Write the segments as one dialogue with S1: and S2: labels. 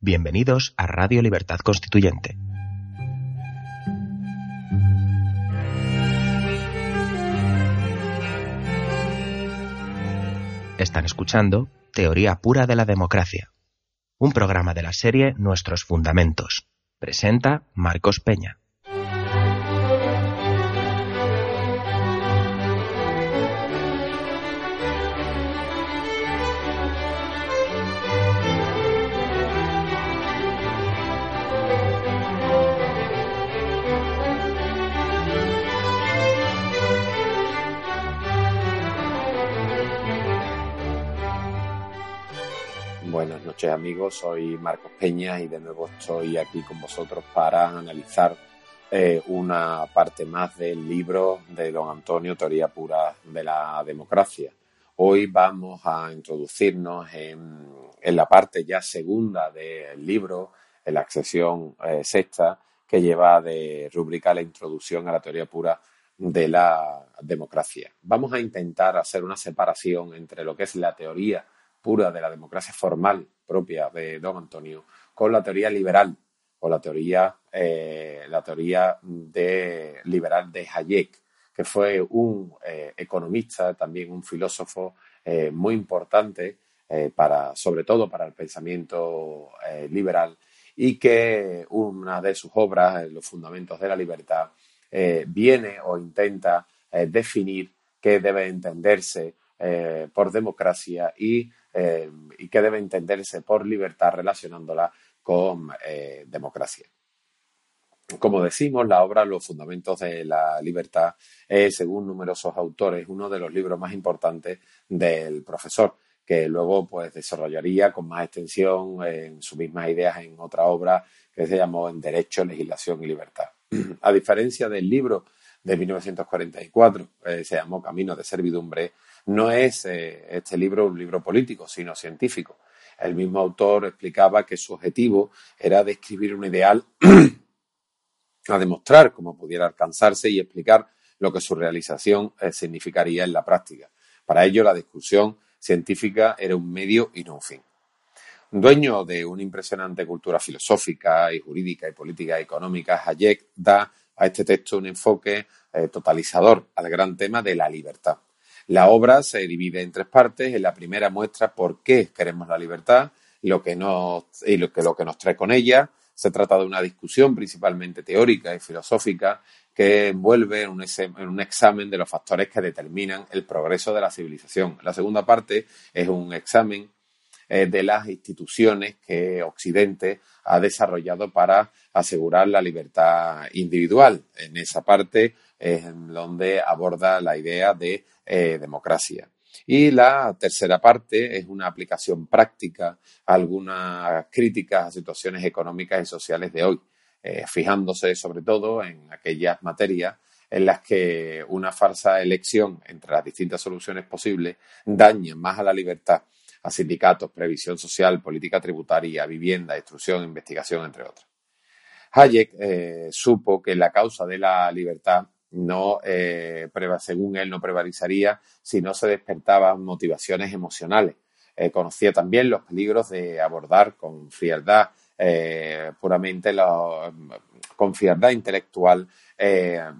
S1: Bienvenidos a Radio Libertad Constituyente. Están escuchando Teoría Pura de la Democracia, un programa de la serie Nuestros Fundamentos. Presenta Marcos Peña.
S2: Buenas noches amigos, soy Marcos Peña y de nuevo estoy aquí con vosotros para analizar eh, una parte más del libro de don Antonio, Teoría Pura de la Democracia. Hoy vamos a introducirnos en, la parte ya segunda del libro, en la sección eh, sexta, que lleva de rúbrica la introducción a la teoría pura de la democracia. Vamos a intentar hacer una separación entre lo que es la teoría pura de la democracia formal propia de don Antonio con la teoría liberal o la teoría, eh, la teoría liberal de Hayek, que fue un eh, economista, también un filósofo eh, muy importante para, sobre todo para el pensamiento liberal y que una de sus obras, Los Fundamentos de la Libertad, viene o intenta definir qué debe entenderse por democracia y eh, y que debe entenderse por libertad relacionándola con eh, democracia. Como decimos, la obra Los Fundamentos de la Libertad es, según numerosos autores, uno de los libros más importantes del profesor, que luego pues, desarrollaría con más extensión en sus mismas ideas en otra obra que se llamó En Derecho, Legislación y Libertad. A diferencia del libro de 1944, eh, se llamó Camino de Servidumbre, no es eh, este libro un libro político, sino científico. El mismo autor explicaba que su objetivo era describir un ideal a demostrar cómo pudiera alcanzarse y explicar lo que su realización eh, significaría en la práctica. Para ello, la discusión científica era un medio y no un fin. Dueño de una impresionante cultura filosófica y jurídica y política y económica, Hayek da a este texto un enfoque eh, totalizador al gran tema de la libertad. La obra se divide en tres partes. En la primera muestra por qué queremos la libertad y lo que, lo que nos trae con ella. Se trata de una discusión principalmente teórica y filosófica que envuelve en un, examen de los factores que determinan el progreso de la civilización. La segunda parte es un examen eh, de las instituciones que Occidente ha desarrollado para asegurar la libertad individual. En esa parte es donde aborda la idea de eh, democracia. Y la tercera parte es una aplicación práctica a algunas críticas a situaciones económicas y sociales de hoy, eh, fijándose sobre todo en aquellas materias en las que una falsa elección entre las distintas soluciones posibles daña más a la libertad, sindicatos, previsión social, política tributaria, vivienda, instrucción, investigación, entre otras. Hayek eh, supo que la causa de la libertad no, eh, según él, no prevalizaría si no se despertaban motivaciones emocionales. Eh, conocía también los peligros de abordar con frialdad, eh, puramente con frialdad intelectual,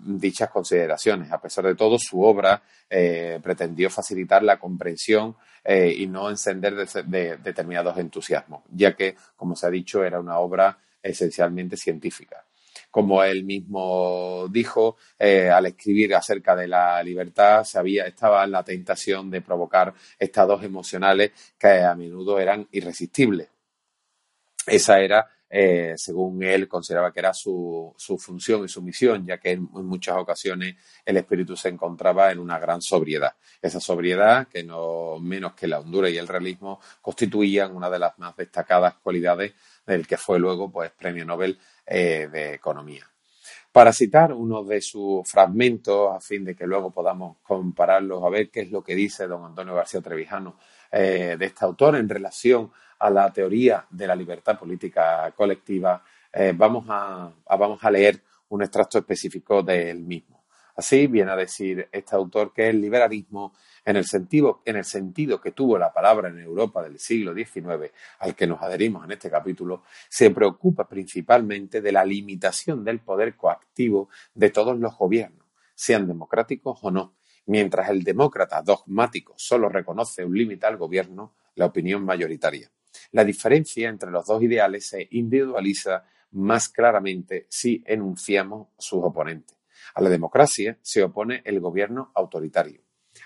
S2: dichas consideraciones. A pesar de todo, su obra pretendió facilitar la comprensión y no encender determinados entusiasmos, ya que, como se ha dicho, era una obra esencialmente científica como él mismo dijo, eh, al escribir acerca de la libertad, estaba en la tentación de provocar estados emocionales que a menudo eran irresistibles. Esa era, eh, según él, consideraba que era su, su, función y su misión, ya que en, muchas ocasiones el espíritu se encontraba en una gran sobriedad. Esa sobriedad, que no menos que la hondura y el realismo, constituían una de las más destacadas cualidades del que fue luego pues, premio Nobel eh, de Economía. Para citar uno de sus fragmentos, a fin de que luego podamos compararlos a ver qué es lo que dice don Antonio García Trevijano eh, de este autor en relación a la teoría de la libertad política colectiva, eh, vamos, a, vamos a leer un extracto específico del mismo. Así viene a decir este autor que el liberalismo, en el sentido, en el sentido que tuvo la palabra en Europa del siglo XIX, al que nos adherimos en este capítulo, se preocupa principalmente de la limitación del poder coactivo de todos los gobiernos, sean democráticos o no. Mientras el demócrata dogmático solo reconoce un límite al gobierno, la opinión mayoritaria. La diferencia entre los dos ideales se individualiza más claramente si enunciamos sus oponentes. A la democracia se opone el gobierno autoritario.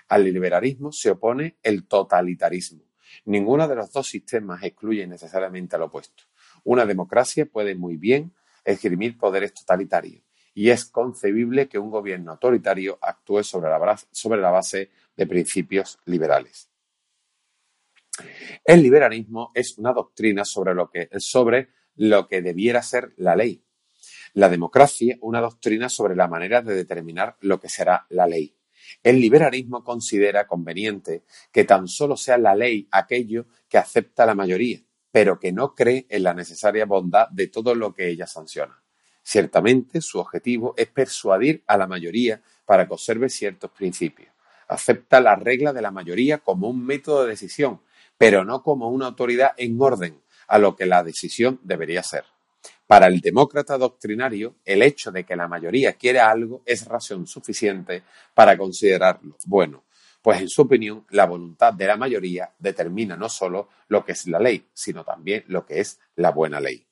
S2: Al liberalismo se opone el totalitarismo. Ninguno de los dos sistemas excluye necesariamente al opuesto. Una democracia puede muy bien esgrimir poderes totalitarios y es concebible que un gobierno autoritario actúe sobre la, sobre la base de principios liberales. El liberalismo es una doctrina sobre lo que, sobre lo que debiera ser la ley. La democracia, una doctrina sobre la manera de determinar lo que será la ley. El liberalismo considera conveniente que tan solo sea la ley aquello que acepta la mayoría, pero que no cree en la necesaria bondad de todo lo que ella sanciona. Ciertamente, su objetivo es persuadir a la mayoría para que observe ciertos principios. Acepta la regla de la mayoría como un método de decisión, pero no como una autoridad en orden a lo que la decisión debería ser. Para el demócrata doctrinario, el hecho de que la mayoría quiera algo es razón suficiente para considerarlo bueno, pues en su opinión la voluntad de la mayoría determina no solo lo que es la ley, sino también lo que es la buena ley.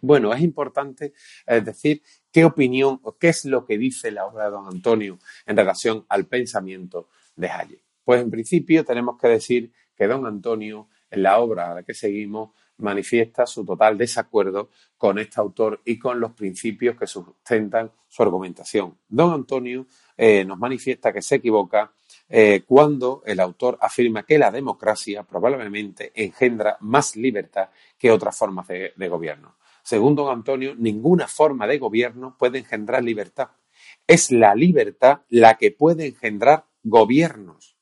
S2: Bueno, es importante decir qué opinión o qué es lo que dice la obra de don Antonio en relación al pensamiento de Hayek. Pues en principio tenemos que decir que don Antonio, en la obra a la que seguimos, manifiesta su total desacuerdo con este autor y con los principios que sustentan su argumentación. Don Antonio eh, nos manifiesta que se equivoca eh, cuando el autor afirma que la democracia probablemente engendra más libertad que otras formas de gobierno. Según don Antonio, ninguna forma de gobierno puede engendrar libertad. Es la libertad la que puede engendrar gobiernos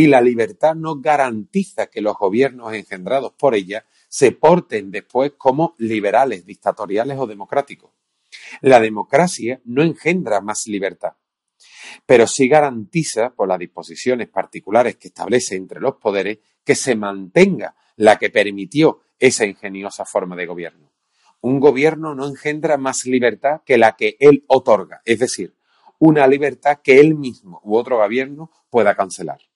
S2: y la libertad no garantiza que los gobiernos engendrados por ella se porten después como liberales, dictatoriales o democráticos. La democracia no engendra más libertad, pero sí garantiza, por las disposiciones particulares que establece entre los poderes, que se mantenga la que permitió esa ingeniosa forma de gobierno. Un gobierno no engendra más libertad que la que él otorga, es decir, una libertad que él mismo u otro gobierno pueda cancelar.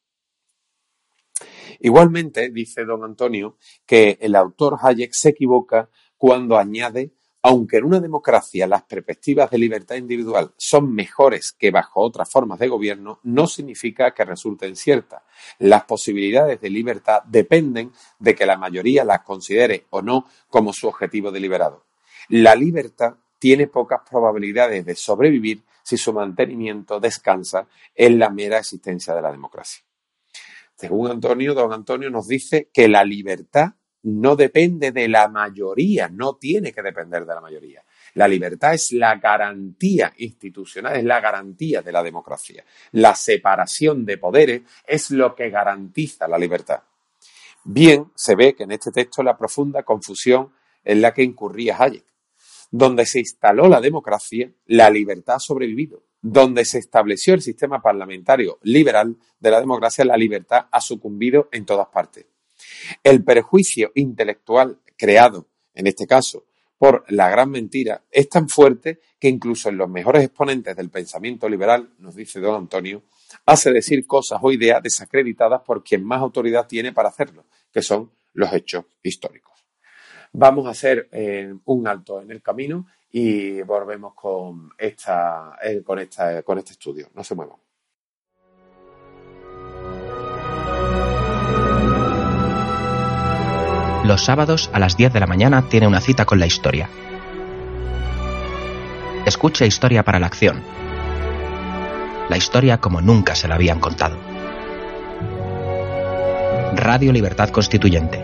S2: Igualmente, dice don Antonio, que el autor Hayek se equivoca cuando añade aunque en una democracia las perspectivas de libertad individual son mejores que bajo otras formas de gobierno, no significa que resulten ciertas. Las posibilidades de libertad dependen de que la mayoría las considere o no como su objetivo deliberado. La libertad tiene pocas probabilidades de sobrevivir si su mantenimiento descansa en la mera existencia de la democracia. Según Antonio, don Antonio nos dice que la libertad no depende de la mayoría, no tiene que depender de la mayoría. La libertad es la garantía institucional, es la garantía de la democracia. La separación de poderes es lo que garantiza la libertad. Bien, se ve que en este texto la profunda confusión en la que incurría Hayek. Donde se instaló la democracia, la libertad ha sobrevivido donde se estableció el sistema parlamentario liberal de la democracia, la libertad ha sucumbido en todas partes. El perjuicio intelectual creado, en este caso, por la gran mentira, es tan fuerte que incluso en los mejores exponentes del pensamiento liberal, nos dice don Antonio, hace decir cosas o ideas desacreditadas por quien más autoridad tiene para hacerlo, que son los hechos históricos. Vamos a hacer eh, un alto en el camino y volvemos con, esta, eh, con, esta, con este estudio. No se muevan.
S1: Los sábados a las 10 de la mañana tiene una cita con la historia. Escucha Historia para la Acción. La historia como nunca se la habían contado. Radio Libertad Constituyente.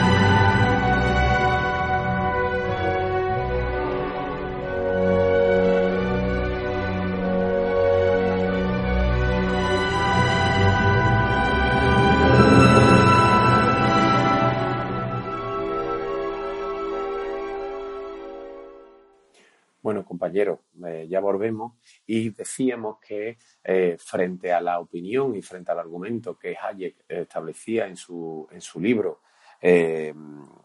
S2: Y decíamos que eh, frente a la opinión y frente al argumento que Hayek establecía en su, en su libro eh,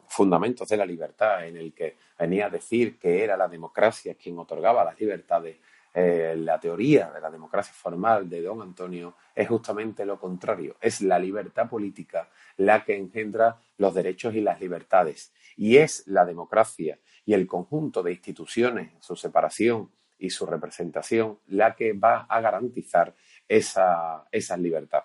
S2: Fundamentos de la Libertad, en el que venía a decir que era la democracia quien otorgaba las libertades, la teoría de la democracia formal de don Antonio es justamente lo contrario, es la libertad política la que engendra los derechos y las libertades. Y es la democracia y el conjunto de instituciones, su separación y su representación, la que va a garantizar esa, esa libertad.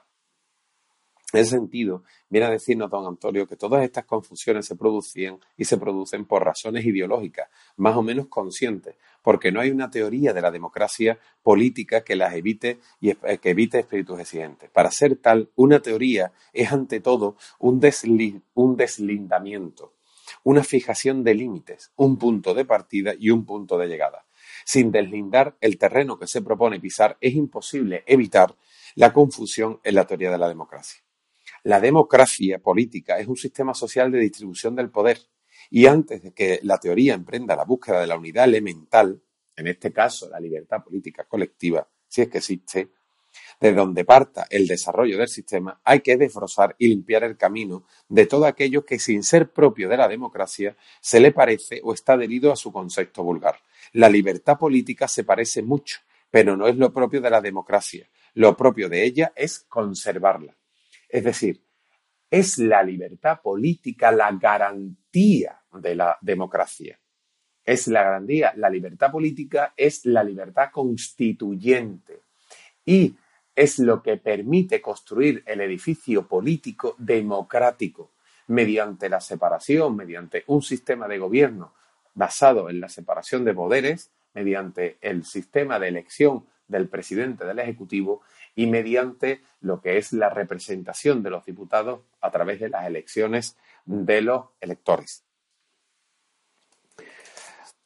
S2: En ese sentido, viene a decirnos don Antonio que todas estas confusiones se producían y se producen por razones ideológicas, más o menos conscientes, porque no hay una teoría de la democracia política que las evite y eh, que evite espíritus exigentes. Para ser tal, una teoría es ante todo un, un deslindamiento, una fijación de límites, un punto de partida y un punto de llegada. Sin deslindar el terreno que se propone pisar, es imposible evitar la confusión en la teoría de la democracia. La democracia política es un sistema social de distribución del poder y antes de que la teoría emprenda la búsqueda de la unidad elemental, en este caso la libertad política colectiva, si es que existe, de donde parta el desarrollo del sistema, hay que desbrozar y limpiar el camino de todo aquello que, sin ser propio de la democracia, se le parece o está adherido a su concepto vulgar. La libertad política se parece mucho, pero no es lo propio de la democracia. Lo propio de ella es conservarla. Es decir, es la libertad política la garantía de la democracia. Es la garantía. La libertad política es la libertad constituyente. Y es lo que permite construir el edificio político democrático mediante la separación, mediante un sistema de gobierno basado en la separación de poderes, mediante el sistema de elección del presidente del Ejecutivo y mediante lo que es la representación de los diputados a través de las elecciones de los electores.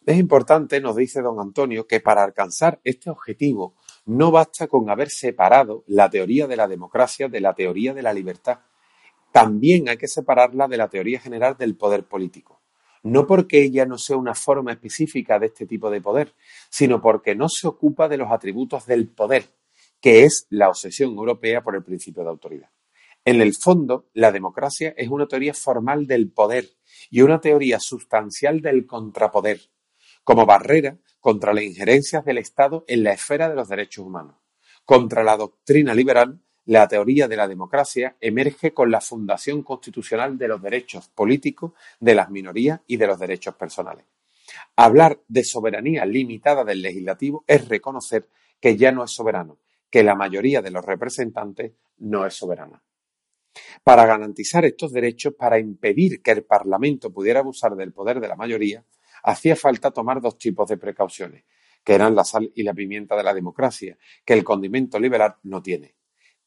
S2: Es importante, nos dice don Antonio, que para alcanzar este objetivo no basta con haber separado la teoría de la democracia de la teoría de la libertad. También hay que separarla de la teoría general del poder político. No porque ella no sea una forma específica de este tipo de poder, sino porque no se ocupa de los atributos del poder, que es la obsesión europea por el principio de autoridad. En el fondo, la democracia es una teoría formal del poder y una teoría sustancial del contrapoder, como barrera contra las injerencias del Estado en la esfera de los derechos humanos. Contra la doctrina liberal, la teoría de la democracia emerge con la fundación constitucional de los derechos políticos, de las minorías y de los derechos personales. Hablar de soberanía limitada del legislativo es reconocer que ya no es soberano, que la mayoría de los representantes no es soberana. Para garantizar estos derechos, para impedir que el Parlamento pudiera abusar del poder de la mayoría, hacía falta tomar dos tipos de precauciones, que eran la sal y la pimienta de la democracia, que el condimento liberal no tiene.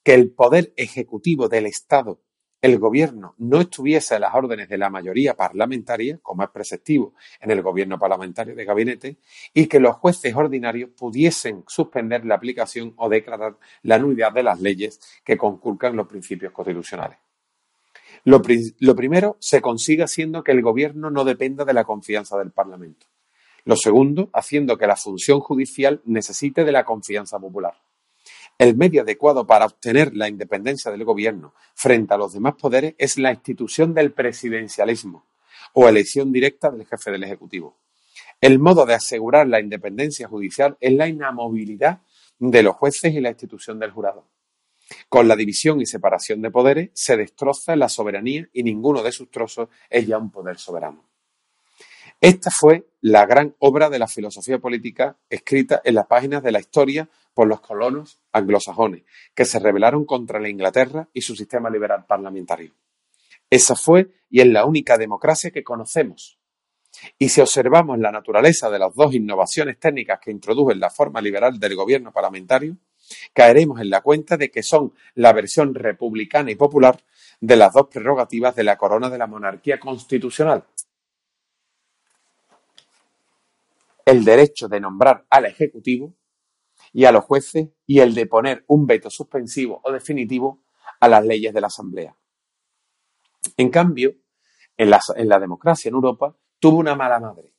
S2: Que el poder ejecutivo del Estado, el gobierno, no estuviese a las órdenes de la mayoría parlamentaria, como es preceptivo en el gobierno parlamentario de gabinete, y que los jueces ordinarios pudiesen suspender la aplicación o declarar la nulidad de las leyes que conculcan los principios constitucionales. Lo, primero se consigue haciendo que el gobierno no dependa de la confianza del Parlamento. Lo segundo, haciendo que la función judicial necesite de la confianza popular. El medio adecuado para obtener la independencia del gobierno frente a los demás poderes es la institución del presidencialismo o elección directa del jefe del Ejecutivo. El modo de asegurar la independencia judicial es la inamovilidad de los jueces y la institución del jurado. Con la división y separación de poderes se destroza la soberanía y ninguno de sus trozos es ya un poder soberano. Esta fue la gran obra de la filosofía política escrita en las páginas de la historia por los colonos anglosajones, que se rebelaron contra la Inglaterra y su sistema liberal parlamentario. Esa fue y es la única democracia que conocemos. Y si observamos la naturaleza de las dos innovaciones técnicas que introdujo en la forma liberal del gobierno parlamentario, caeremos en la cuenta de que son la versión republicana y popular de las dos prerrogativas de la corona de la monarquía constitucional. El derecho de nombrar al Ejecutivo y a los jueces y el de poner un veto suspensivo o definitivo a las leyes de la Asamblea. En cambio, en la, democracia en Europa tuvo una mala madre.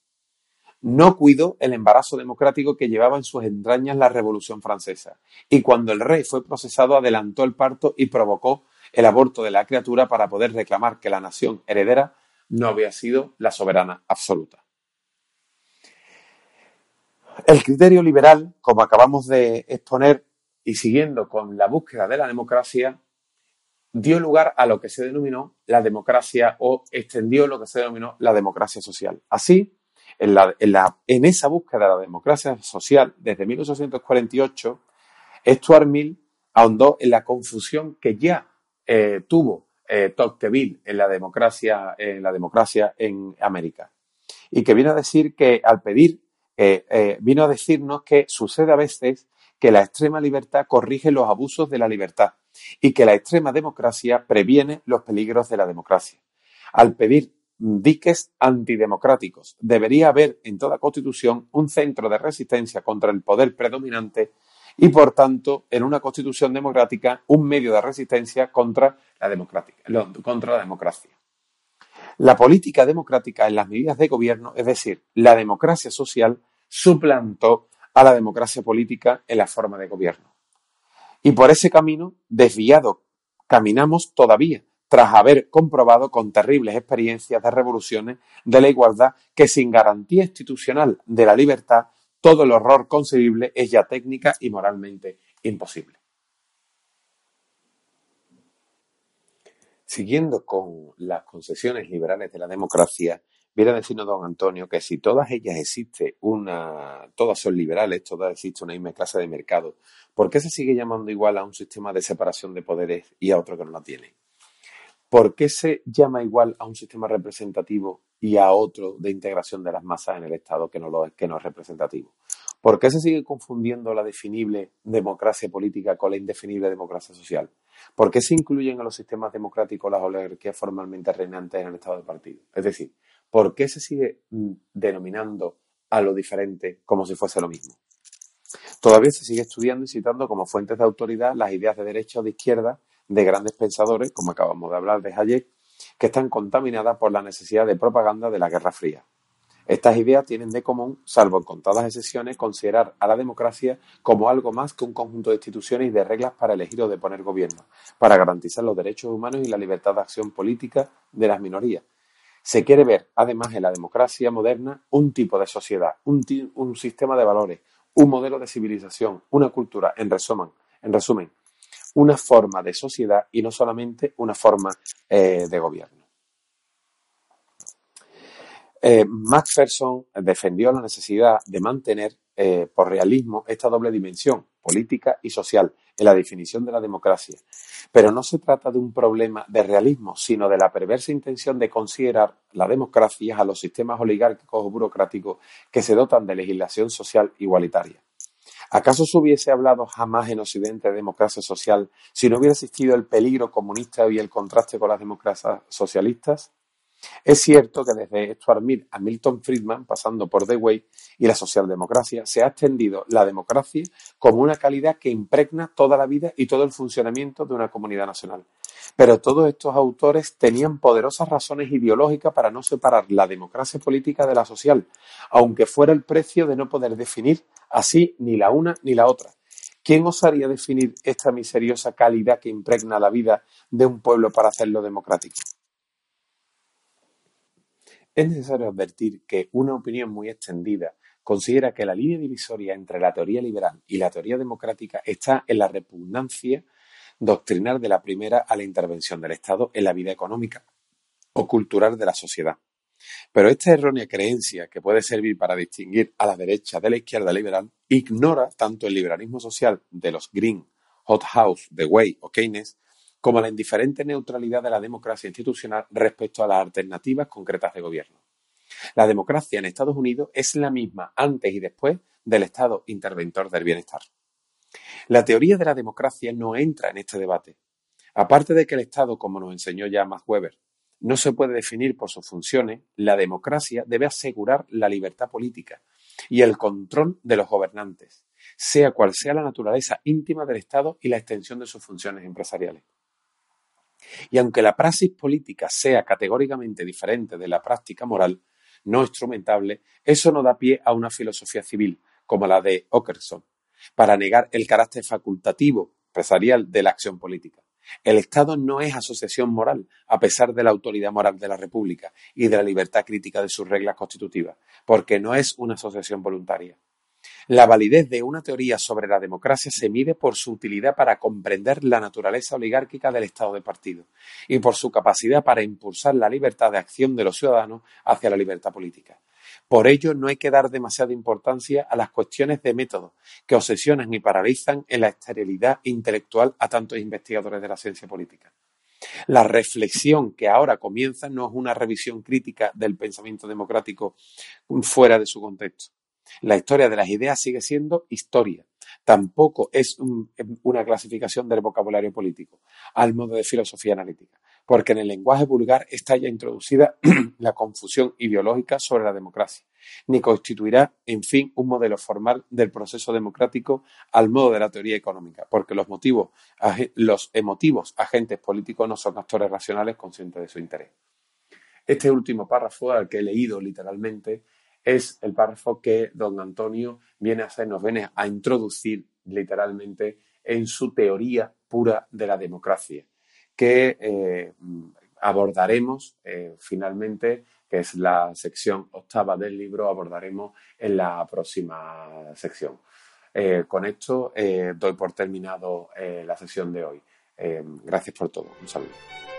S2: no cuidó el embarazo democrático que llevaba en sus entrañas la Revolución Francesa, y cuando el rey fue procesado adelantó el parto y provocó el aborto de la criatura para poder reclamar que la nación heredera no había sido la soberana absoluta. El criterio liberal, como acabamos de exponer, y siguiendo con la búsqueda de la democracia, dio lugar a lo que se denominó la democracia o extendió lo que se denominó la democracia social. Así, en, esa búsqueda de la democracia social, desde 1848, Stuart Mill ahondó en la confusión que ya eh, tuvo eh, Tocqueville en la democracia, en la democracia en América. Y que vino a decir que al pedir, eh, vino a decirnos que sucede a veces que la extrema libertad corrige los abusos de la libertad y que la extrema democracia previene los peligros de la democracia. Al pedir diques antidemocráticos, debería haber en toda constitución un centro de resistencia contra el poder predominante y, por tanto, en una constitución democrática, un medio de resistencia contra la, contra la democracia. La política democrática en las medidas de gobierno, es decir, la democracia social, suplantó a la democracia política en la forma de gobierno. Y por ese camino, desviado, caminamos todavía, tras haber comprobado con terribles experiencias de revoluciones de la igualdad que sin garantía institucional de la libertad, todo el horror concebible es ya técnica y moralmente imposible. Siguiendo con las concesiones liberales de la democracia, Viene decirnos don Antonio que si todas ellas existe una, todas son liberales, todas existe una misma clase de mercado, ¿por qué se sigue llamando igual a un sistema de separación de poderes y a otro que no la tiene? ¿Por qué se llama igual a un sistema representativo y a otro de integración de las masas en el Estado que no, lo es, que no es representativo? ¿Por qué se sigue confundiendo la definible democracia política con la indefinible democracia social? ¿Por qué se incluyen en los sistemas democráticos las oligarquías formalmente reinantes en el Estado de partido? Es decir, ¿por qué se sigue mm, denominando a lo diferente como si fuese lo mismo? Todavía se sigue estudiando y citando como fuentes de autoridad las ideas de derecha o de izquierda de grandes pensadores, como acabamos de hablar de Hayek, que están contaminadas por la necesidad de propaganda de la Guerra Fría. Estas ideas tienen de común, salvo en contadas excepciones, considerar a la democracia como algo más que un conjunto de instituciones y de reglas para elegir o deponer gobierno, para garantizar los derechos humanos y la libertad de acción política de las minorías, se quiere ver, además, en la democracia moderna un tipo de sociedad, un, sistema de valores, un modelo de civilización, una cultura, en resumen, en resumen una forma de sociedad y no solamente una forma eh, de gobierno. Eh, Macpherson defendió la necesidad de mantener eh, por realismo esta doble dimensión, política y social, en la definición de la democracia. Pero no se trata de un problema de realismo, sino de la perversa intención de considerar la democracia a los sistemas oligárquicos o burocráticos que se dotan de legislación social igualitaria. ¿Acaso se hubiese hablado jamás en Occidente de democracia social si no hubiera existido el peligro comunista y el contraste con las democracias socialistas? Es cierto que desde Stuart Mill a Milton Friedman, pasando por Dewey y la socialdemocracia, se ha extendido la democracia como una calidad que impregna toda la vida y todo el funcionamiento de una comunidad nacional. Pero todos estos autores tenían poderosas razones ideológicas para no separar la democracia política de la social, aunque fuera el precio de no poder definir así ni la una ni la otra. ¿Quién osaría definir esta misteriosa calidad que impregna la vida de un pueblo para hacerlo democrático? Es necesario advertir que una opinión muy extendida considera que la línea divisoria entre la teoría liberal y la teoría democrática está en la repugnancia doctrinal de la primera a la intervención del Estado en la vida económica o cultural de la sociedad. Pero esta errónea creencia, que puede servir para distinguir a la derecha de la izquierda liberal, ignora tanto el liberalismo social de los Green, Hot House, The Way o Keynes como la indiferente neutralidad de la democracia institucional respecto a las alternativas concretas de gobierno. La democracia en Estados Unidos es la misma antes y después del Estado interventor del bienestar. La teoría de la democracia no entra en este debate. Aparte de que el Estado, como nos enseñó ya Max Weber, no se puede definir por sus funciones, la democracia debe asegurar la libertad política y el control de los gobernantes, sea cual sea la naturaleza íntima del Estado y la extensión de sus funciones empresariales. Y aunque la praxis política sea categóricamente diferente de la práctica moral, no instrumentable, eso no da pie a una filosofía civil, como la de Ockerson, para negar el carácter facultativo empresarial de la acción política. El Estado no es asociación moral, a pesar de la autoridad moral de la República y de la libertad crítica de sus reglas constitutivas, porque no es una asociación voluntaria. La validez de una teoría sobre la democracia se mide por su utilidad para comprender la naturaleza oligárquica del Estado de partido y por su capacidad para impulsar la libertad de acción de los ciudadanos hacia la libertad política. Por ello, no hay que dar demasiada importancia a las cuestiones de método que obsesionan y paralizan en la esterilidad intelectual a tantos investigadores de la ciencia política. La reflexión que ahora comienza no es una revisión crítica del pensamiento democrático fuera de su contexto. La historia de las ideas sigue siendo historia. Tampoco es una clasificación del vocabulario político, al modo de filosofía analítica porque en el lenguaje vulgar está ya introducida la confusión ideológica sobre la democracia, ni constituirá, en fin, un modelo formal del proceso democrático al modo de la teoría económica, porque los motivos, los emotivos agentes políticos no son actores racionales conscientes de su interés. Este último párrafo, al que he leído literalmente, es el párrafo que don Antonio viene a hacer, nos viene a introducir literalmente en su teoría pura de la democracia que eh, abordaremos eh, finalmente, que es la sección octava del libro, abordaremos en la próxima sección. Eh, con esto doy por terminado la sesión de hoy. gracias por todo. Un saludo.